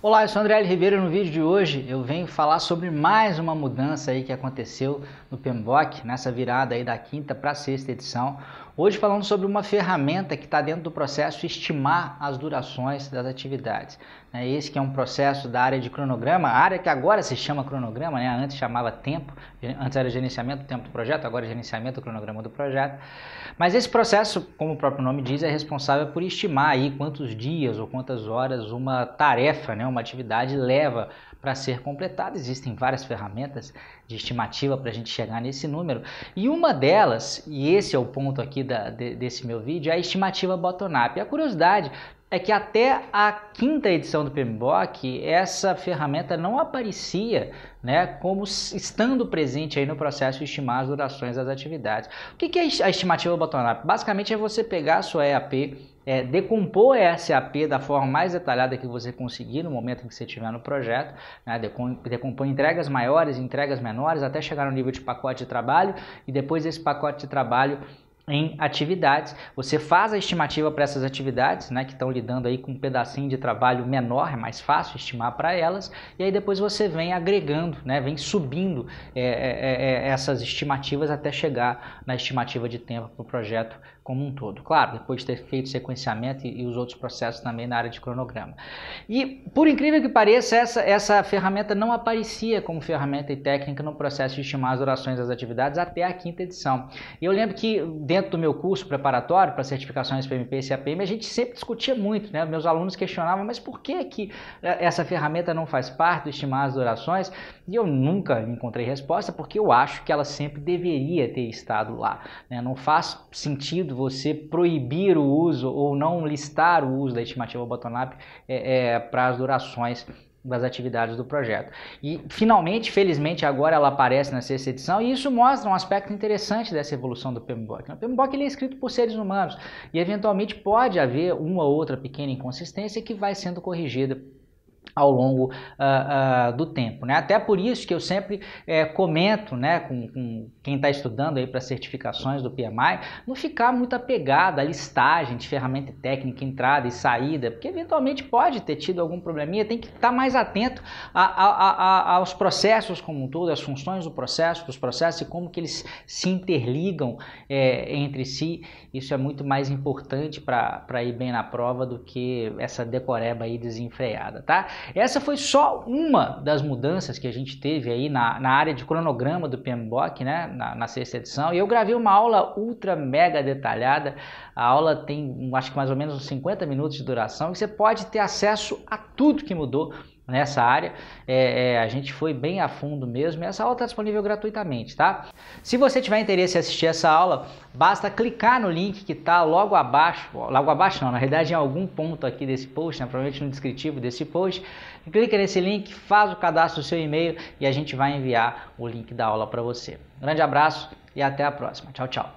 Olá, eu sou André L. Ribeiro no vídeo de hoje eu venho falar sobre mais uma mudança aí que aconteceu no PMBOK, nessa virada aí da quinta para sexta edição. Hoje falando sobre uma ferramenta que está dentro do processo estimar as durações das atividades. Né? Esse que é um processo da área de cronograma, área que agora se chama cronograma, né? antes chamava tempo, antes era gerenciamento do tempo do projeto, agora é gerenciamento do cronograma do projeto. Mas esse processo, como o próprio nome diz, é responsável por estimar aí quantos dias ou quantas horas uma tarefa, né? uma atividade leva para ser completada. Existem várias ferramentas de estimativa para a gente chegar nesse número. E uma delas, e esse é o ponto aqui da, de, desse meu vídeo, é a estimativa bottom-up. A curiosidade é que até a quinta edição do PMBOK, essa ferramenta não aparecia né, como estando presente aí no processo de estimar as durações das atividades. O que é a estimativa bottom-up? Basicamente é você pegar a sua EAP, é, decompor a SAP da forma mais detalhada que você conseguir no momento em que você estiver no projeto, né, decompor entregas maiores, entregas menores, até chegar no nível de pacote de trabalho e depois esse pacote de trabalho em atividades. Você faz a estimativa para essas atividades, né, que estão lidando aí com um pedacinho de trabalho menor, é mais fácil estimar para elas, e aí depois você vem agregando, né, vem subindo é, é, é, essas estimativas até chegar na estimativa de tempo para o projeto como um todo. Claro, depois de ter feito sequenciamento e, e, os outros processos também na área de cronograma. E, por incrível que pareça, essa, essa ferramenta não aparecia como ferramenta e técnica no processo de estimar as durações das atividades até a quinta edição. E eu lembro que dentro do meu curso preparatório para certificações PMP e CAPM, a gente sempre discutia muito, né? Meus alunos questionavam, mas por que, que eh, essa ferramenta não faz parte do estimar as durações? E eu nunca encontrei resposta, porque eu acho que ela sempre deveria ter estado lá. Né? Não faz sentido você proibir o uso ou não listar o uso da estimativa bottom-up é, é, para as durações das atividades do projeto. E finalmente, felizmente, agora ela aparece na sexta edição e isso mostra um aspecto interessante dessa evolução do PMBOK. O PMBOK ele é escrito por seres humanos e eventualmente pode haver uma ou outra pequena inconsistência que vai sendo corrigida ao longo uh, uh, do tempo. Né? Até por isso que eu sempre é, comento né, com, com quem está estudando para certificações do PMI, não ficar muito apegado à listagem de ferramenta técnica, entrada e saída, porque eventualmente pode ter tido algum probleminha, tem que estar tá mais atento a, a, a, aos processos como um todo, às funções do processo, dos processos e como que eles se interligam é, entre si. Isso é muito mais importante para ir bem na prova do que essa decoreba aí desenfreada, tá? Essa foi só uma das mudanças que a gente teve aí na, na área de cronograma do PMBOK, né, na, na, sexta edição. E eu gravei uma aula ultra mega detalhada. A aula tem, acho que mais ou menos uns 50 minutos de duração. E você pode ter acesso a tudo que mudou nessa área. É, é, a gente foi bem a fundo mesmo essa aula está disponível gratuitamente, tá? Se você tiver interesse em assistir essa aula, basta clicar no link que está logo abaixo, logo abaixo não, na realidade em algum ponto aqui desse post, né, provavelmente no descritivo desse post, clica nesse link, faz o cadastro do seu e-mail e a gente vai enviar o link da aula para você. Grande abraço e até a próxima. Tchau, tchau.